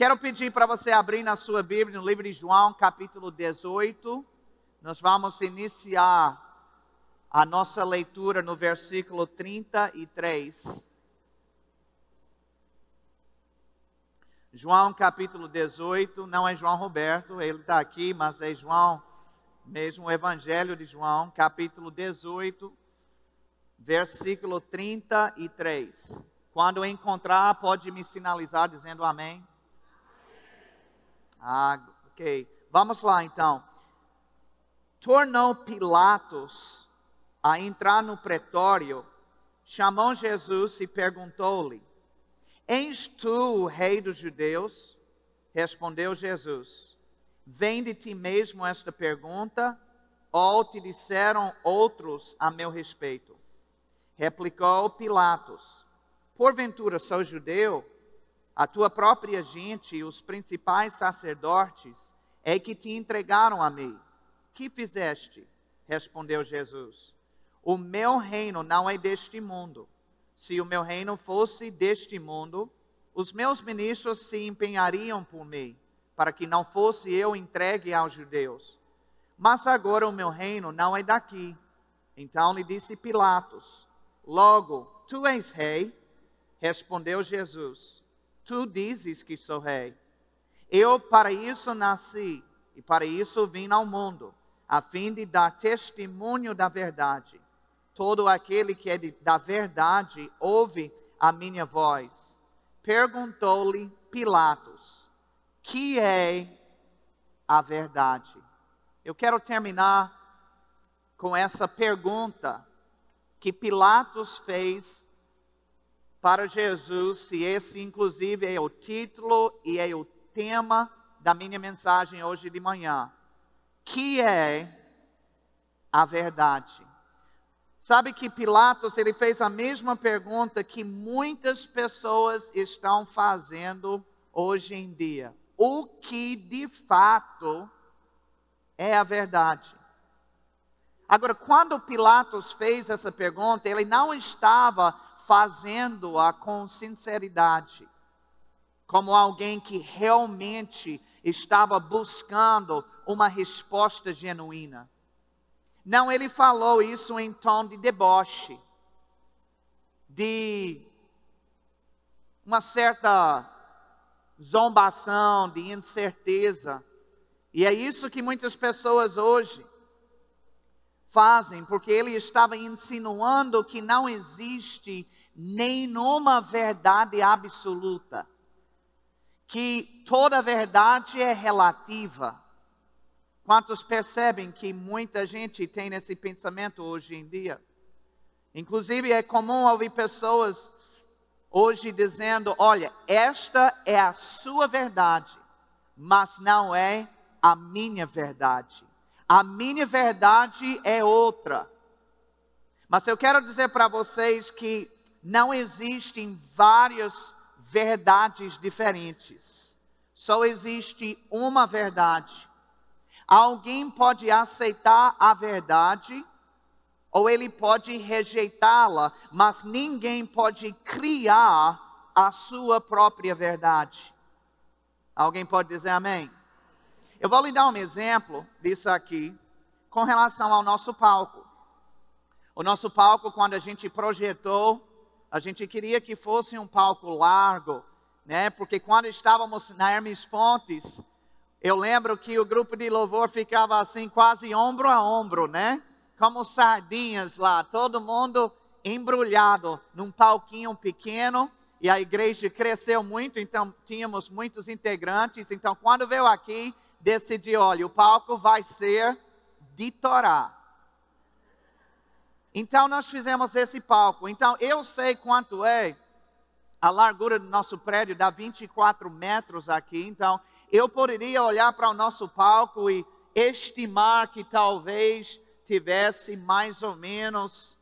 Quero pedir para você abrir na sua Bíblia, no livro de João, capítulo 18. Nós vamos iniciar a nossa leitura no versículo 33. João capítulo 18, não é João Roberto, ele está aqui, mas é João, mesmo o Evangelho de João, capítulo 18, versículo 33. Quando encontrar, pode me sinalizar dizendo amém. Ok. Vamos lá então. Tornou Pilatos a entrar no pretório, chamou Jesus e perguntou-lhe: És tu o rei dos judeus? Respondeu Jesus: Vem de ti mesmo esta pergunta, ou te disseram outros a meu respeito? Replicou Pilatos: Porventura sou judeu? A tua própria gente e os principais sacerdotes é que te entregaram a mim. Que fizeste? Respondeu Jesus. O meu reino não é deste mundo. Se o meu reino fosse deste mundo, os meus ministros se empenhariam por mim, para que não fosse eu entregue aos judeus. Mas agora o meu reino não é daqui. Então lhe disse Pilatos: Logo, tu és rei? Respondeu Jesus: Tu dizes que sou rei. Eu para isso nasci e para isso vim ao mundo, a fim de dar testemunho da verdade. Todo aquele que é de, da verdade ouve a minha voz. Perguntou-lhe Pilatos: Que é a verdade? Eu quero terminar com essa pergunta que Pilatos fez para Jesus, se esse inclusive é o título e é o tema da minha mensagem hoje de manhã. Que é a verdade? Sabe que Pilatos ele fez a mesma pergunta que muitas pessoas estão fazendo hoje em dia. O que de fato é a verdade? Agora, quando Pilatos fez essa pergunta, ele não estava fazendo-a com sinceridade, como alguém que realmente estava buscando uma resposta genuína. Não, ele falou isso em tom de deboche, de uma certa zombação, de incerteza. E é isso que muitas pessoas hoje fazem, porque ele estava insinuando que não existe nenhuma verdade absoluta, que toda verdade é relativa. Quantos percebem que muita gente tem esse pensamento hoje em dia? Inclusive é comum ouvir pessoas hoje dizendo: olha, esta é a sua verdade, mas não é a minha verdade. A minha verdade é outra. Mas eu quero dizer para vocês que não existem várias verdades diferentes. Só existe uma verdade. Alguém pode aceitar a verdade ou ele pode rejeitá-la, mas ninguém pode criar a sua própria verdade. Alguém pode dizer amém? Eu vou lhe dar um exemplo disso aqui com relação ao nosso palco. O nosso palco, quando a gente projetou, a gente queria que fosse um palco largo, né? Porque quando estávamos na Hermes Fontes, eu lembro que o grupo de louvor ficava assim, quase ombro a ombro, né? Como sardinhas lá, todo mundo embrulhado num palquinho pequeno. E a igreja cresceu muito, então tínhamos muitos integrantes. Então, quando veio aqui, decidi: olha, o palco vai ser de Torá. Então, nós fizemos esse palco. Então, eu sei quanto é a largura do nosso prédio, dá 24 metros aqui. Então, eu poderia olhar para o nosso palco e estimar que talvez tivesse mais ou menos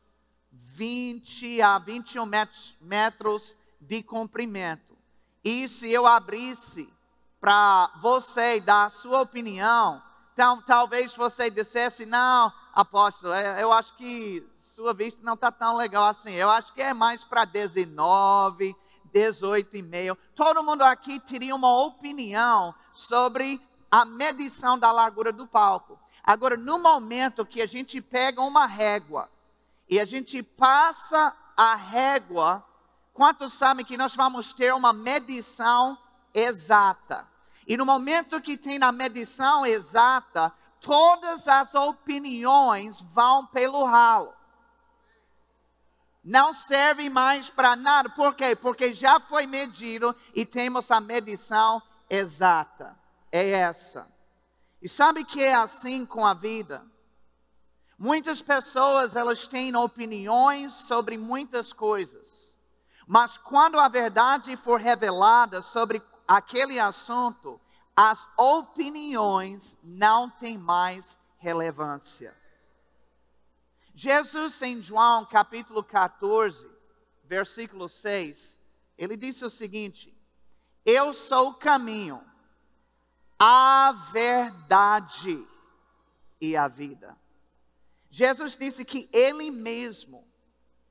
20 a 21 metros, metros de comprimento. E se eu abrisse para você dar a sua opinião, então talvez você dissesse: não, apóstolo, é, eu acho que sua vista não está tão legal assim. Eu acho que é mais para 19, 18 e meio. Todo mundo aqui teria uma opinião sobre a medição da largura do palco. Agora, no momento que a gente pega uma régua e a gente passa a régua, quantos sabem que nós vamos ter uma medição exata? E no momento que tem a medição exata, todas as opiniões vão pelo ralo. Não serve mais para nada. Por quê? Porque já foi medido e temos a medição exata. É essa. E sabe que é assim com a vida? Muitas pessoas elas têm opiniões sobre muitas coisas. Mas quando a verdade for revelada sobre aquele assunto, as opiniões não têm mais relevância. Jesus, em João capítulo 14, versículo 6, ele disse o seguinte: Eu sou o caminho, a verdade e a vida. Jesus disse que Ele mesmo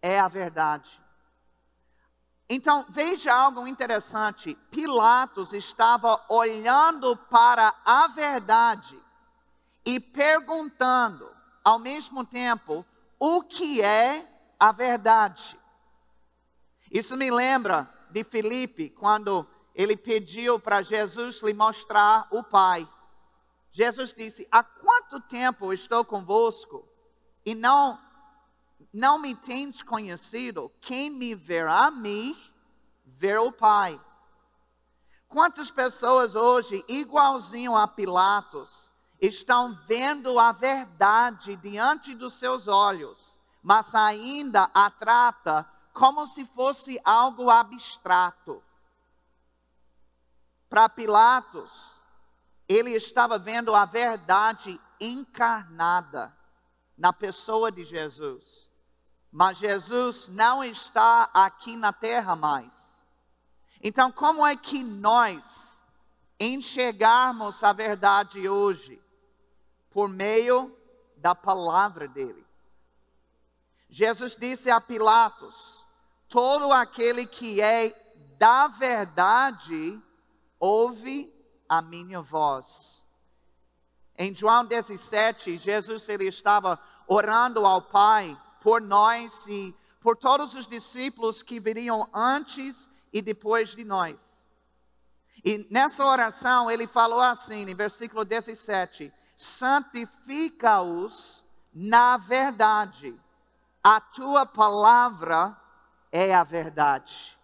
é a verdade. Então, veja algo interessante. Pilatos estava olhando para a verdade e perguntando, ao mesmo tempo, o que é a verdade. Isso me lembra de Filipe, quando ele pediu para Jesus lhe mostrar o Pai. Jesus disse: Há quanto tempo estou convosco e não não me tens conhecido, quem me verá a mim, ver o Pai. Quantas pessoas hoje, igualzinho a Pilatos, estão vendo a verdade diante dos seus olhos, mas ainda a trata como se fosse algo abstrato. Para Pilatos, ele estava vendo a verdade encarnada na pessoa de Jesus. Mas Jesus não está aqui na terra mais. Então, como é que nós enxergarmos a verdade hoje? Por meio da palavra dele. Jesus disse a Pilatos: todo aquele que é da verdade ouve a minha voz. Em João 17, Jesus ele estava orando ao Pai por nós e por todos os discípulos que viriam antes e depois de nós. E nessa oração ele falou assim, em versículo 17: santifica-os na verdade, a tua palavra é a verdade.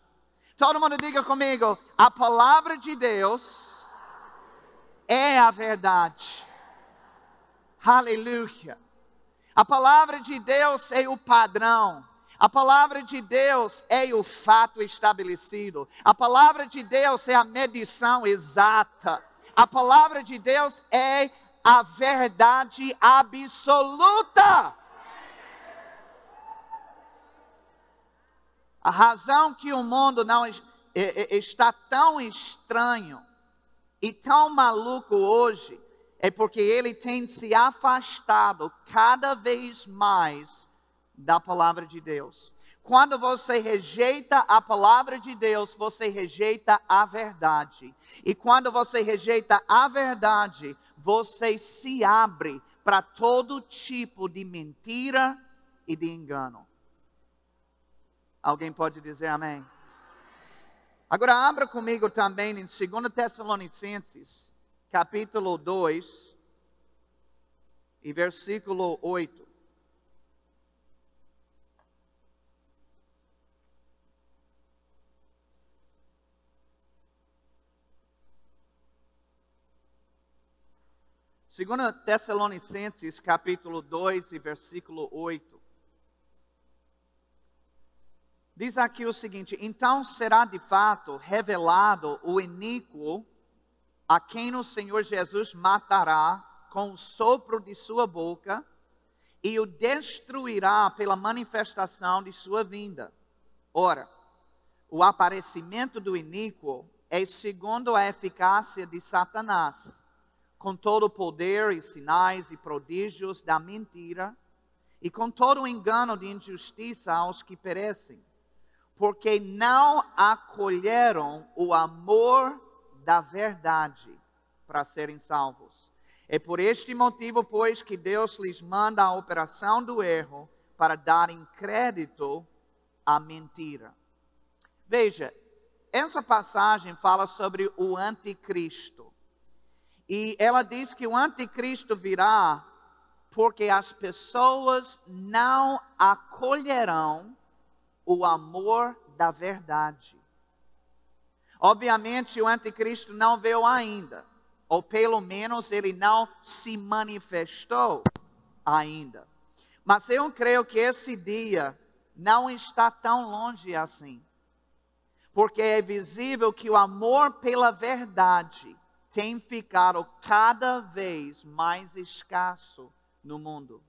Todo mundo diga comigo: a palavra de Deus é a verdade. Aleluia. A palavra de Deus é o padrão. A palavra de Deus é o fato estabelecido. A palavra de Deus é a medição exata. A palavra de Deus é a verdade absoluta. A razão que o mundo não está tão estranho e tão maluco hoje é porque ele tem se afastado cada vez mais da palavra de Deus. Quando você rejeita a palavra de Deus, você rejeita a verdade. E quando você rejeita a verdade, você se abre para todo tipo de mentira e de engano. Alguém pode dizer amém? Agora abra comigo também em 2 Tessalonicenses capítulo 2 e versículo 8. Segunda Tessalonicenses, capítulo 2 e versículo 8. Diz aqui o seguinte: Então será de fato revelado o iníquo a quem o Senhor Jesus matará com o sopro de sua boca e o destruirá pela manifestação de sua vinda. Ora, o aparecimento do iníquo é segundo a eficácia de Satanás, com todo o poder e sinais e prodígios da mentira, e com todo o engano de injustiça aos que perecem porque não acolheram o amor da verdade para serem salvos. É por este motivo, pois, que Deus lhes manda a operação do erro para darem crédito à mentira. Veja, essa passagem fala sobre o anticristo. E ela diz que o anticristo virá porque as pessoas não acolherão o amor da verdade. Obviamente, o anticristo não veio ainda, ou pelo menos ele não se manifestou ainda. Mas eu creio que esse dia não está tão longe assim. Porque é visível que o amor pela verdade tem ficado cada vez mais escasso no mundo.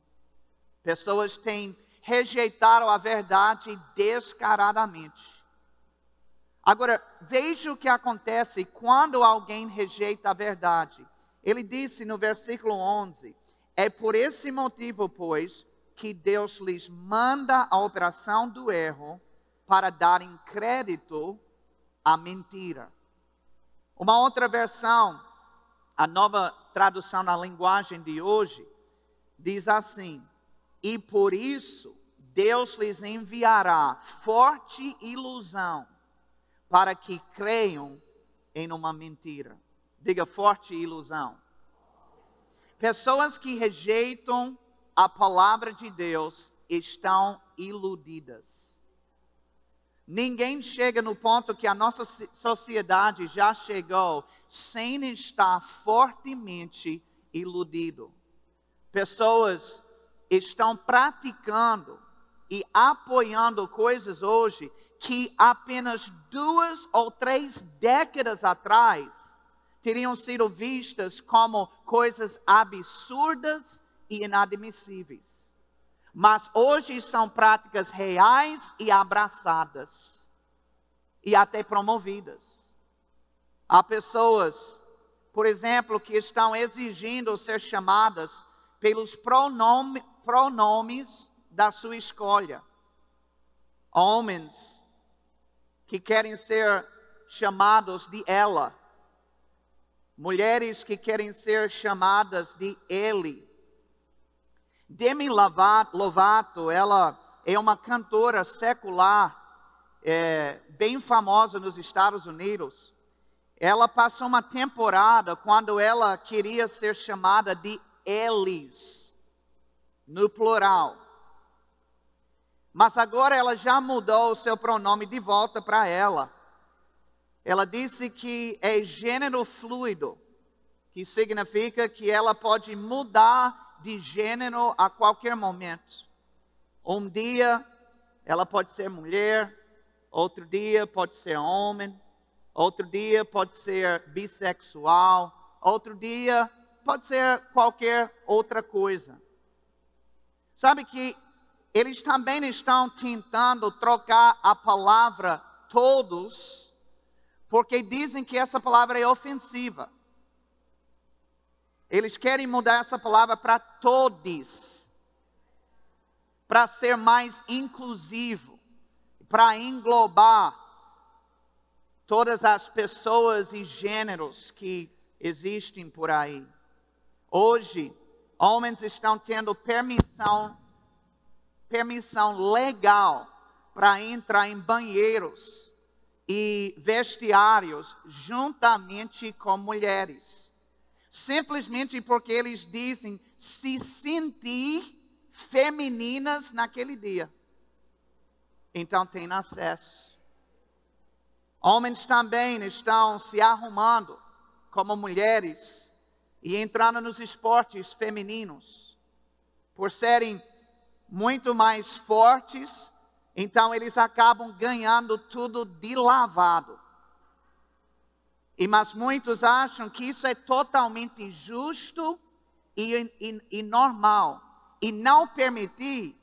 Pessoas têm rejeitaram a verdade descaradamente. Agora, veja o que acontece quando alguém rejeita a verdade. Ele disse no versículo 11: É por esse motivo, pois, que Deus lhes manda a operação do erro para darem crédito à mentira. Uma outra versão, a nova tradução na linguagem de hoje, diz assim: e por isso Deus lhes enviará forte ilusão para que creiam em uma mentira. Diga forte ilusão. Pessoas que rejeitam a palavra de Deus estão iludidas. Ninguém chega no ponto que a nossa sociedade já chegou sem estar fortemente iludido. Pessoas estão praticando e apoiando coisas hoje que apenas duas ou três décadas atrás teriam sido vistas como coisas absurdas e inadmissíveis. Mas hoje são práticas reais e abraçadas e até promovidas. Há pessoas, por exemplo, que estão exigindo ser chamadas pelos pronomes pronomes da sua escolha. Homens que querem ser chamados de ela. Mulheres que querem ser chamadas de ele. Demi Lovato, ela é uma cantora secular é, bem famosa nos Estados Unidos. Ela passou uma temporada quando ela queria ser chamada de eles no plural. Mas agora ela já mudou o seu pronome de volta para ela. Ela disse que é gênero fluido, que significa que ela pode mudar de gênero a qualquer momento. Um dia ela pode ser mulher, outro dia pode ser homem, outro dia pode ser bissexual, outro dia pode ser qualquer outra coisa. Sabe que eles também estão tentando trocar a palavra todos, porque dizem que essa palavra é ofensiva. Eles querem mudar essa palavra para todos, para ser mais inclusivo, para englobar todas as pessoas e gêneros que existem por aí. Hoje, homens estão tendo permissão, permissão legal para entrar em banheiros e vestiários juntamente com mulheres. Simplesmente porque eles dizem se sentir femininas naquele dia. Então tem acesso. Homens também estão se arrumando como mulheres e entrando nos esportes femininos. Por serem muito mais fortes, então eles acabam ganhando tudo de lavado. E mas muitos acham que isso é totalmente justo e, e, e normal. E não permitir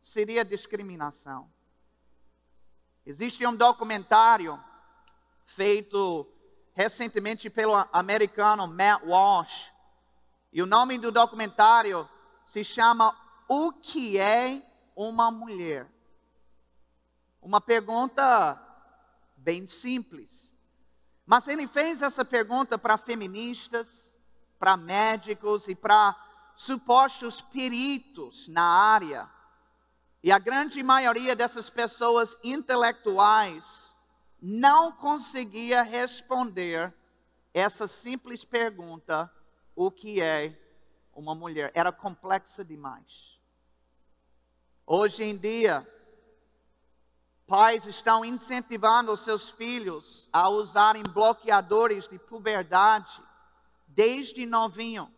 seria discriminação. Existe um documentário feito recentemente pelo americano Matt Walsh. E o nome do documentário se chama O que é uma mulher? Uma pergunta bem simples. Mas ele fez essa pergunta para feministas, para médicos e para supostos peritos na área. E a grande maioria dessas pessoas intelectuais não conseguia responder essa simples pergunta: o que é uma mulher? Era complexa demais. Hoje em dia, pais estão incentivando seus filhos a usarem bloqueadores de puberdade desde novinho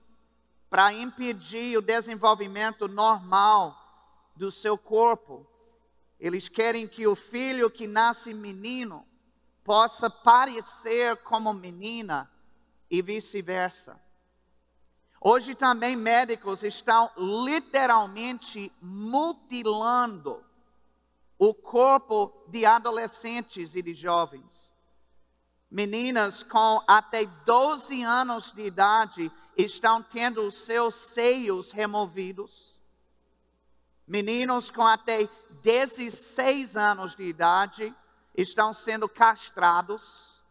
para impedir o desenvolvimento normal do seu corpo. Eles querem que o filho que nasce menino possa parecer como menina e vice-versa. Hoje também médicos estão literalmente mutilando o corpo de adolescentes e de jovens. Meninas com até 12 anos de idade estão tendo os seus seios removidos. Meninos com até 16 anos de idade estão sendo castrados.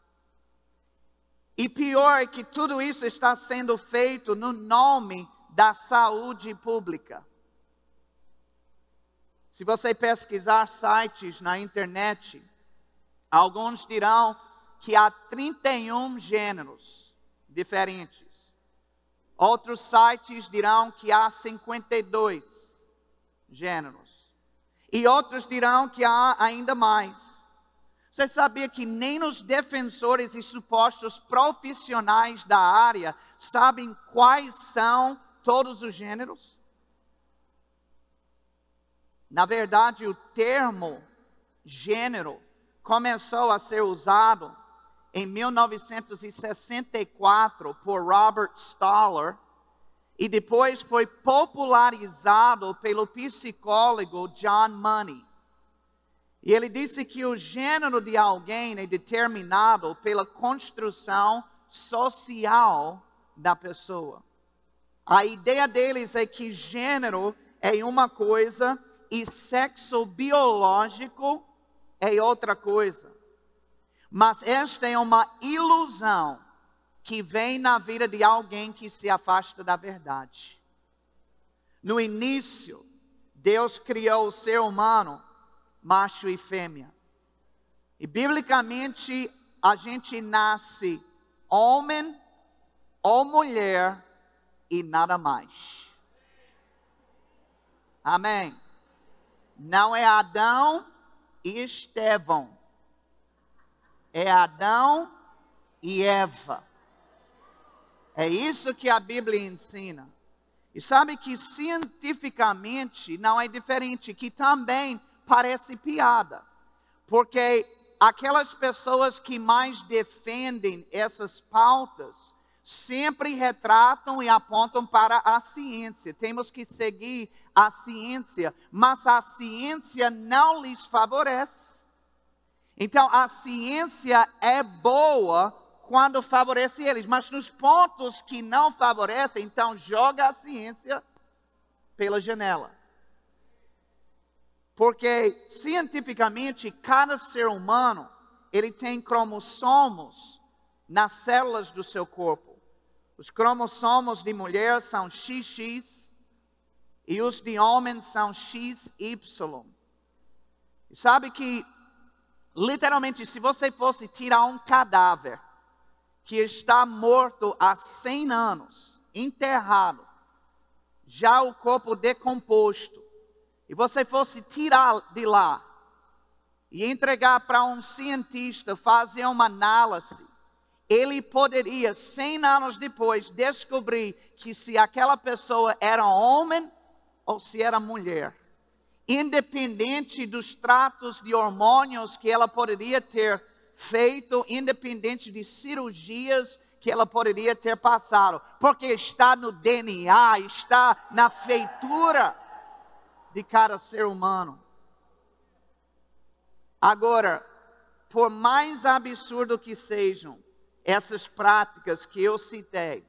E pior é que tudo isso está sendo feito no nome da saúde pública. Se você pesquisar sites na internet, alguns dirão que há 31 gêneros diferentes. Outros sites dirão que há 52 gêneros. E outros dirão que há ainda mais. Você sabia que nem os defensores e supostos profissionais da área sabem quais são todos os gêneros? Na verdade, o termo gênero começou a ser usado em 1964 por Robert Stoller e depois foi popularizado pelo psicólogo John Money. E ele disse que o gênero de alguém é determinado pela construção social da pessoa. A ideia deles é que gênero é uma coisa e sexo biológico é outra coisa. Mas esta é uma ilusão que vem na vida de alguém que se afasta da verdade. No início, Deus criou o ser humano macho e fêmea. E biblicamente a gente nasce homem ou mulher e nada mais. Amém. Não é Adão e Estevão. É Adão e Eva. É isso que a Bíblia ensina. E sabe que cientificamente não é diferente, que também parece piada, porque aquelas pessoas que mais defendem essas pautas sempre retratam e apontam para a ciência. Temos que seguir a ciência, mas a ciência não lhes favorece. Então, a ciência é boa quando favorece eles, mas nos pontos que não favorecem, então joga a ciência pela janela. Porque cientificamente cada ser humano ele tem cromossomos nas células do seu corpo. Os cromossomos de mulher são XX e os de homem são XY. E sabe que literalmente se você fosse tirar um cadáver que está morto há 100 anos, enterrado, já o corpo decomposto, e você fosse tirar de lá e entregar para um cientista fazer uma análise, ele poderia, 100 anos depois, descobrir que se aquela pessoa era homem ou se era mulher. Independente dos tratos de hormônios que ela poderia ter feito, independente de cirurgias que ela poderia ter passado, porque está no DNA, está na feitura de cada ser humano. Agora, por mais absurdo que sejam essas práticas que eu citei,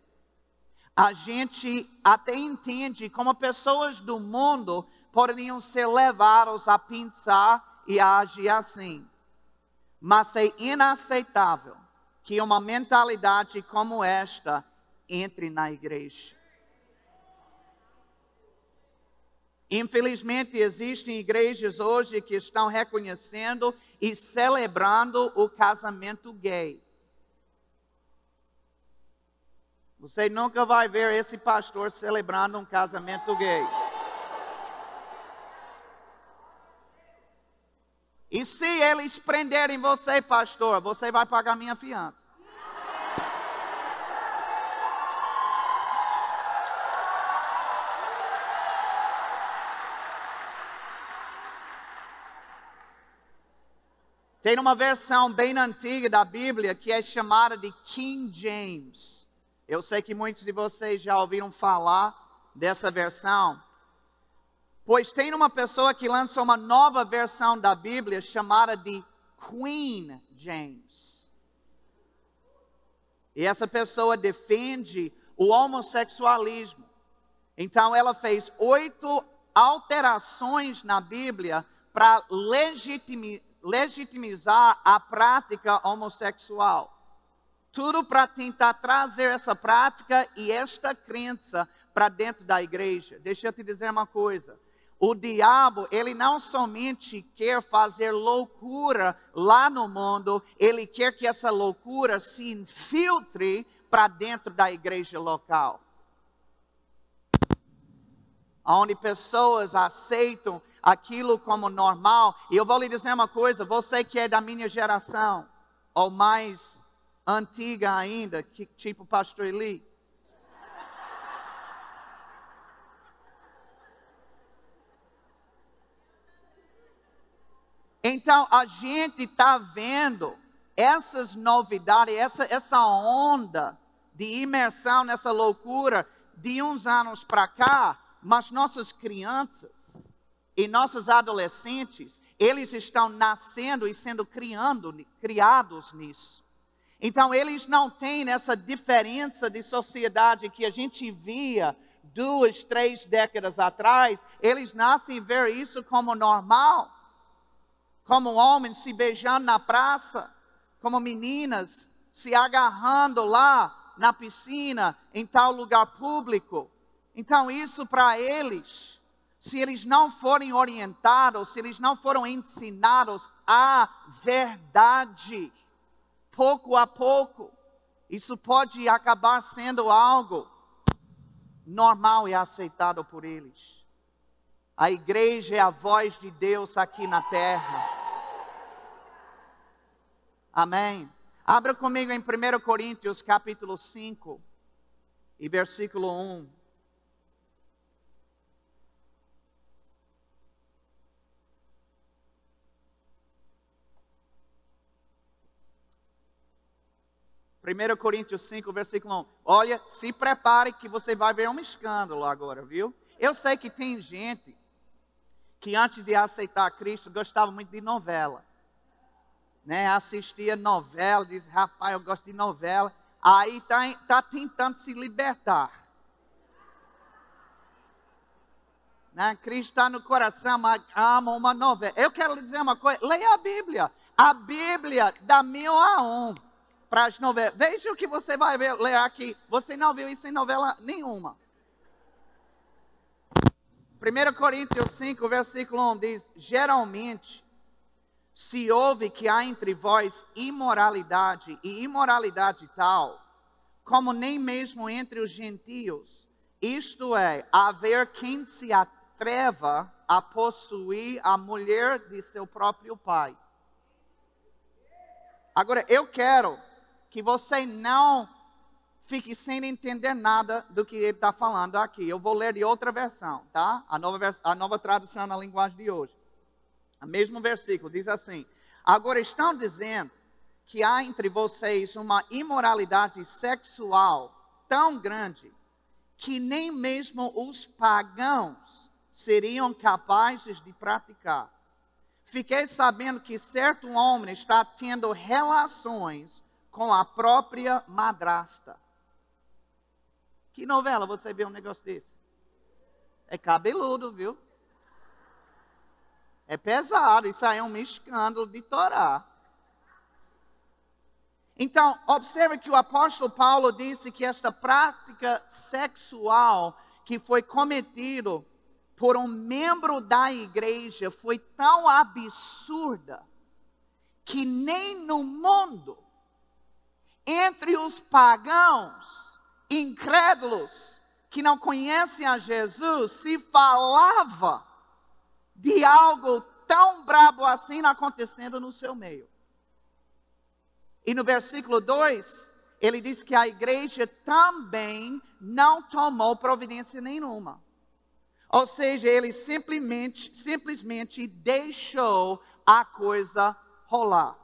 a gente até entende como pessoas do mundo poderiam ser levados a pensar e age assim. Mas é inaceitável que uma mentalidade como esta entre na igreja. Infelizmente, existem igrejas hoje que estão reconhecendo e celebrando o casamento gay. Você nunca vai ver esse pastor celebrando um casamento gay. E se eles prenderem você, pastor, você vai pagar minha fiança. Tem uma versão bem antiga da Bíblia que é chamada de King James. Eu sei que muitos de vocês já ouviram falar dessa versão. Pois tem uma pessoa que lançou uma nova versão da Bíblia chamada de Queen James. E essa pessoa defende o homossexualismo. Então ela fez oito alterações na Bíblia para legitimizar legitimizar a prática homossexual. Tudo para tentar trazer essa prática e esta crença para dentro da igreja. Deixa eu te dizer uma coisa. O diabo, ele não somente quer fazer loucura lá no mundo, ele quer que essa loucura se infiltre para dentro da igreja local. Onde pessoas aceitam aquilo como normal. E eu vou lhe dizer uma coisa: você que é da minha geração, ou mais antiga ainda, que, tipo Pastor Eli. Então a gente está vendo essas novidades, essa, essa onda de imersão nessa loucura de uns anos para cá, mas nossas crianças, e nossos adolescentes, eles estão nascendo e sendo criando, criados nisso. Então, eles não têm essa diferença de sociedade que a gente via duas, três décadas atrás. Eles nascem e ver isso como normal. Como homens se beijando na praça, como meninas se agarrando lá na piscina, em tal lugar público. Então, isso para eles se eles não forem orientados, se eles não foram ensinados a verdade, pouco a pouco, isso pode acabar sendo algo normal e aceitado por eles. A igreja é a voz de Deus aqui na terra. Amém. Abra comigo em 1 Coríntios capítulo 5 e versículo 1. 1 Coríntios 5, versículo 1. Olha, se prepare que você vai ver um escândalo agora, viu? Eu sei que tem gente que antes de aceitar Cristo gostava muito de novela. Né? Assistia novela, diz, rapaz, eu gosto de novela. Aí está tá tentando se libertar. Né? Cristo está no coração, mas ama uma novela. Eu quero lhe dizer uma coisa: leia a Bíblia. A Bíblia dá mil a um para as novelas. Veja o que você vai ver, ler aqui. Você não viu isso em novela nenhuma. 1 Coríntios 5, versículo 1 diz: Geralmente se ouve que há entre vós imoralidade, e imoralidade tal, como nem mesmo entre os gentios, isto é, haver quem se atreva a possuir a mulher de seu próprio pai. Agora, eu quero que você não fique sem entender nada do que ele está falando aqui. Eu vou ler de outra versão, tá? A nova, a nova tradução na linguagem de hoje. O mesmo versículo diz assim: Agora estão dizendo que há entre vocês uma imoralidade sexual tão grande que nem mesmo os pagãos seriam capazes de praticar. Fiquei sabendo que certo homem está tendo relações com a própria madrasta. Que novela você vê um negócio desse? É cabeludo, viu? É pesado, isso aí é um escândalo de Torá. Então, observe que o apóstolo Paulo disse que esta prática sexual que foi cometido por um membro da igreja foi tão absurda que nem no mundo, entre os pagãos, incrédulos, que não conhecem a Jesus, se falava de algo tão brabo assim acontecendo no seu meio. E no versículo 2, ele diz que a igreja também não tomou providência nenhuma. Ou seja, ele simplesmente, simplesmente deixou a coisa rolar.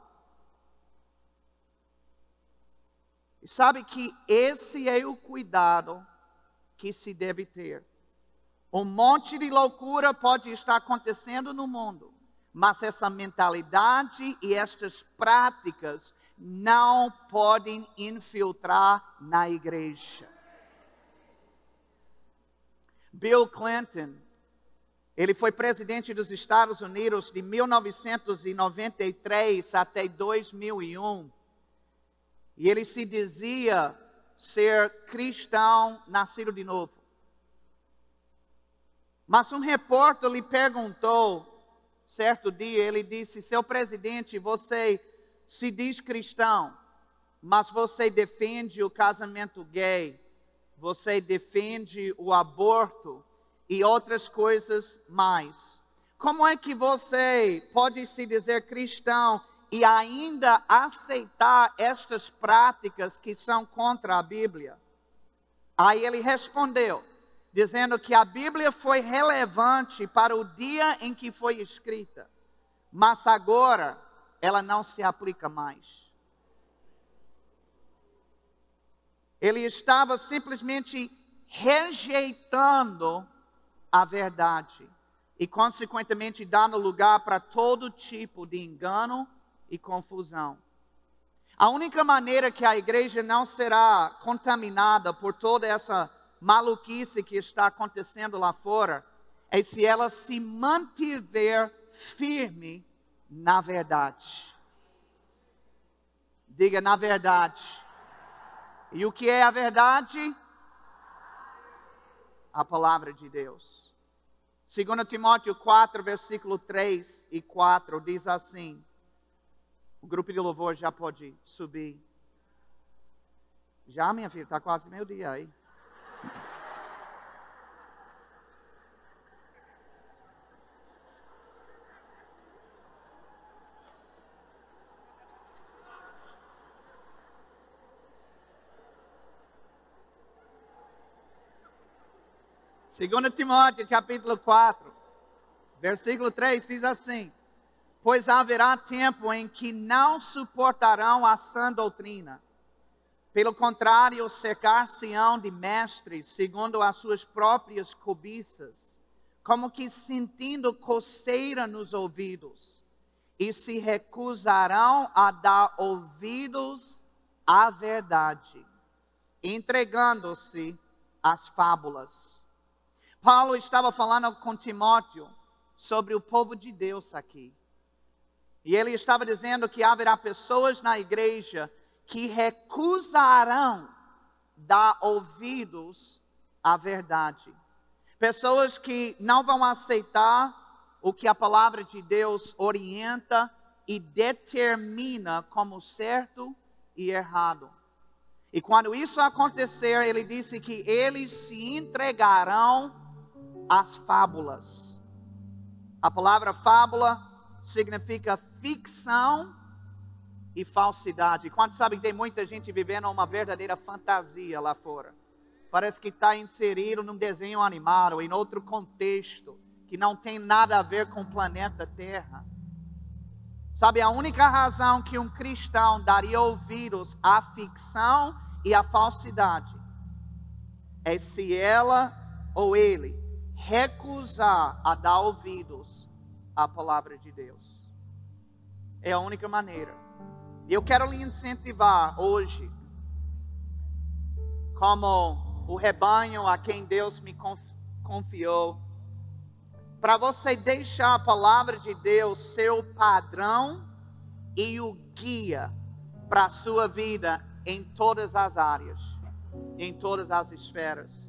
E sabe que esse é o cuidado que se deve ter. Um monte de loucura pode estar acontecendo no mundo, mas essa mentalidade e estas práticas não podem infiltrar na igreja. Bill Clinton, ele foi presidente dos Estados Unidos de 1993 até 2001. E ele se dizia ser cristão nascido de novo. Mas um repórter lhe perguntou, certo dia, ele disse: Seu presidente, você se diz cristão, mas você defende o casamento gay, você defende o aborto e outras coisas mais. Como é que você pode se dizer cristão e ainda aceitar estas práticas que são contra a Bíblia? Aí ele respondeu, dizendo que a Bíblia foi relevante para o dia em que foi escrita, mas agora ela não se aplica mais. Ele estava simplesmente rejeitando a verdade e, consequentemente, dando lugar para todo tipo de engano e confusão. A única maneira que a igreja não será contaminada por toda essa maluquice que está acontecendo lá fora é se ela se mantiver firme na verdade. Diga na verdade. E o que é a verdade? A palavra de Deus. 2 Timóteo 4, versículo 3 e 4 diz assim: o grupo de louvor já pode subir. Já, minha filha, está quase meio dia aí. 2 Timóteo capítulo 4, versículo 3 diz assim: Pois haverá tempo em que não suportarão a sã doutrina. Pelo contrário, cercar-se-ão de mestres, segundo as suas próprias cobiças, como que sentindo coceira nos ouvidos, e se recusarão a dar ouvidos à verdade, entregando-se às fábulas. Paulo estava falando com Timóteo sobre o povo de Deus aqui. E ele estava dizendo que haverá pessoas na igreja que recusarão dar ouvidos à verdade. Pessoas que não vão aceitar o que a palavra de Deus orienta e determina como certo e errado. E quando isso acontecer, ele disse que eles se entregarão as fábulas. A palavra fábula significa ficção e falsidade. Quantos sabem que tem muita gente vivendo uma verdadeira fantasia lá fora? Parece que está inserido num desenho animado, em outro contexto, que não tem nada a ver com o planeta Terra. Sabe, a única razão que um cristão daria ouvidos à ficção e à falsidade é se ela ou ele recusar a dar ouvidos à palavra de Deus. É a única maneira. E eu quero lhe incentivar hoje, como o rebanho a quem Deus me confiou, para você deixar a palavra de Deus ser o padrão e o guia para a sua vida em todas as áreas, em todas as esferas.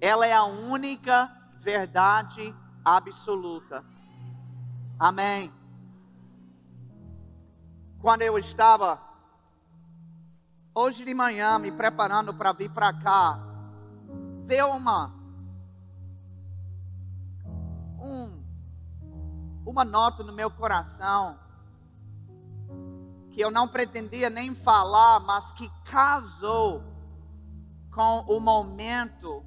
Ela é a única verdade absoluta. Amém. Quando eu estava hoje de manhã me preparando para vir para cá, veio uma um, uma nota no meu coração que eu não pretendia nem falar, mas que casou com o momento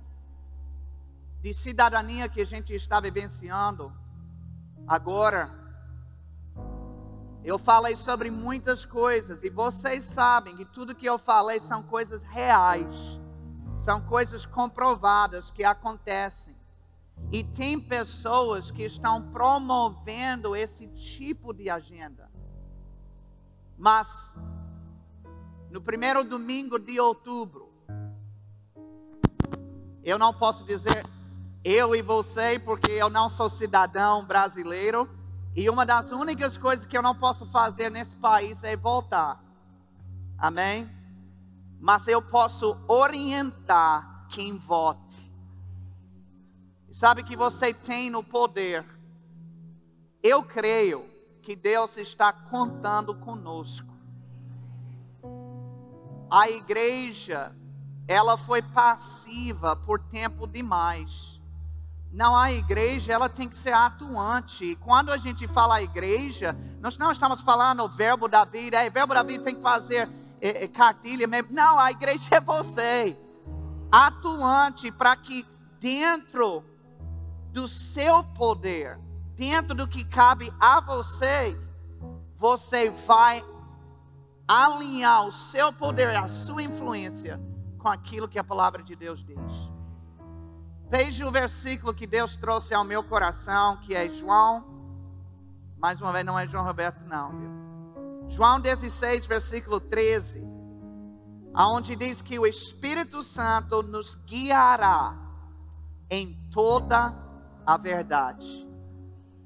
de cidadania que a gente está vivenciando agora. Eu falei sobre muitas coisas e vocês sabem que tudo que eu falei são coisas reais, são coisas comprovadas que acontecem. E tem pessoas que estão promovendo esse tipo de agenda. Mas, no primeiro domingo de outubro, eu não posso dizer eu e você, porque eu não sou cidadão brasileiro. E uma das únicas coisas que eu não posso fazer nesse país é voltar. Amém? Mas eu posso orientar quem vote. Sabe que você tem no poder. Eu creio que Deus está contando conosco. A igreja, ela foi passiva por tempo demais. Não, a igreja, ela tem que ser atuante. E quando a gente fala igreja, nós não estamos falando o verbo da vida, é, o verbo da vida tem que fazer é, é, cartilha mesmo. Não, a igreja é você. Atuante para que dentro do seu poder, dentro do que cabe a você, você vai alinhar o seu poder, a sua influência com aquilo que a palavra de Deus diz. Veja o versículo que Deus trouxe ao meu coração, que é João. Mais uma vez, não é João Roberto, não. Viu? João 16, versículo 13. Aonde diz que o Espírito Santo nos guiará em toda a verdade.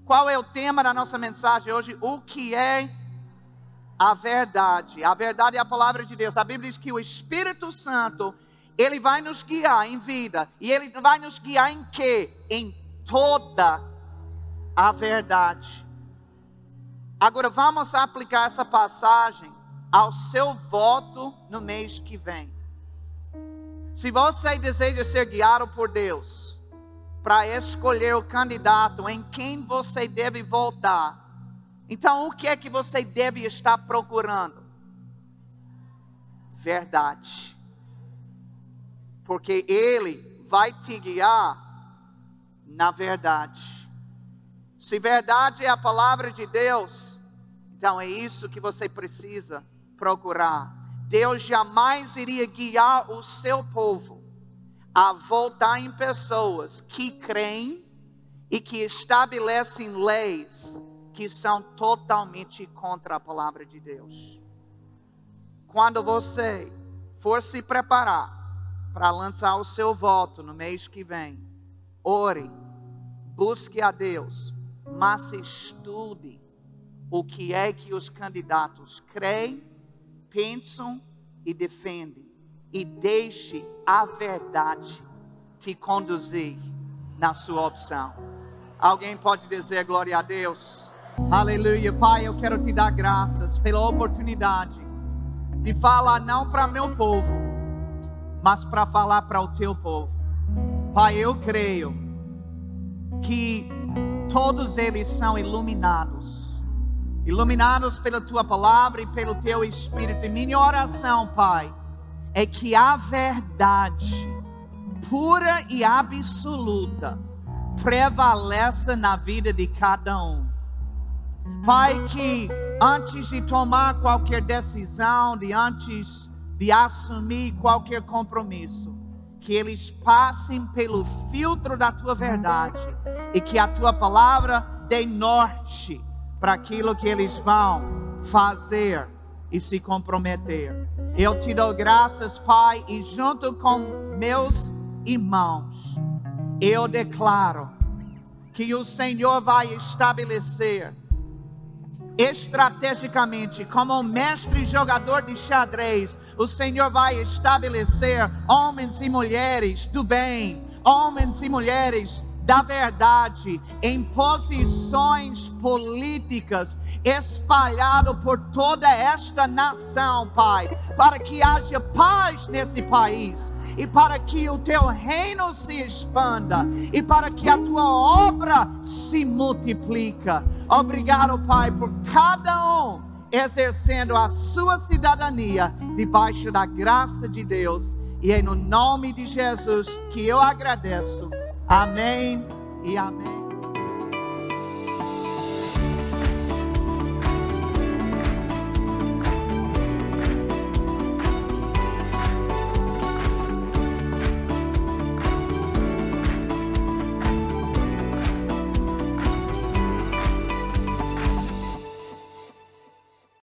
Qual é o tema da nossa mensagem hoje? O que é a verdade? A verdade é a palavra de Deus. A Bíblia diz que o Espírito Santo, ele vai nos guiar em vida. E ele vai nos guiar em quê? Em toda a verdade. Agora vamos aplicar essa passagem ao seu voto no mês que vem. Se você deseja ser guiado por Deus, para escolher o candidato em quem você deve votar. Então, o que é que você deve estar procurando? Verdade. Porque Ele vai te guiar na verdade. Se verdade é a palavra de Deus, então é isso que você precisa procurar. Deus jamais iria guiar o seu povo a voltar em pessoas que creem e que estabelecem leis que são totalmente contra a palavra de Deus. Quando você for se preparar para lançar o seu voto no mês que vem, ore, busque a Deus, mas estude o que é que os candidatos creem, pensam e defendem e deixe a verdade te conduzir na sua opção. Alguém pode dizer glória a Deus? Aleluia, Pai, eu quero te dar graças pela oportunidade de falar não para meu povo, mas para falar para o teu povo. Pai, eu creio que todos eles são iluminados, iluminados pela tua palavra e pelo teu espírito. E minha oração, Pai, é que a verdade pura e absoluta prevaleça na vida de cada um. Pai, que antes de tomar qualquer decisão, de antes de assumir qualquer compromisso, que eles passem pelo filtro da tua verdade e que a tua palavra dê norte para aquilo que eles vão fazer e se comprometer. Eu te dou graças, Pai, e junto com meus irmãos, eu declaro que o Senhor vai estabelecer estrategicamente, como um mestre jogador de xadrez, o Senhor vai estabelecer homens e mulheres do bem, homens e mulheres da verdade em posições políticas espalhado por toda esta nação, Pai, para que haja paz nesse país e para que o teu reino se expanda e para que a tua obra se multiplica. Obrigado, Pai, por cada um exercendo a sua cidadania debaixo da graça de Deus. E é no nome de Jesus que eu agradeço. Amém e amém.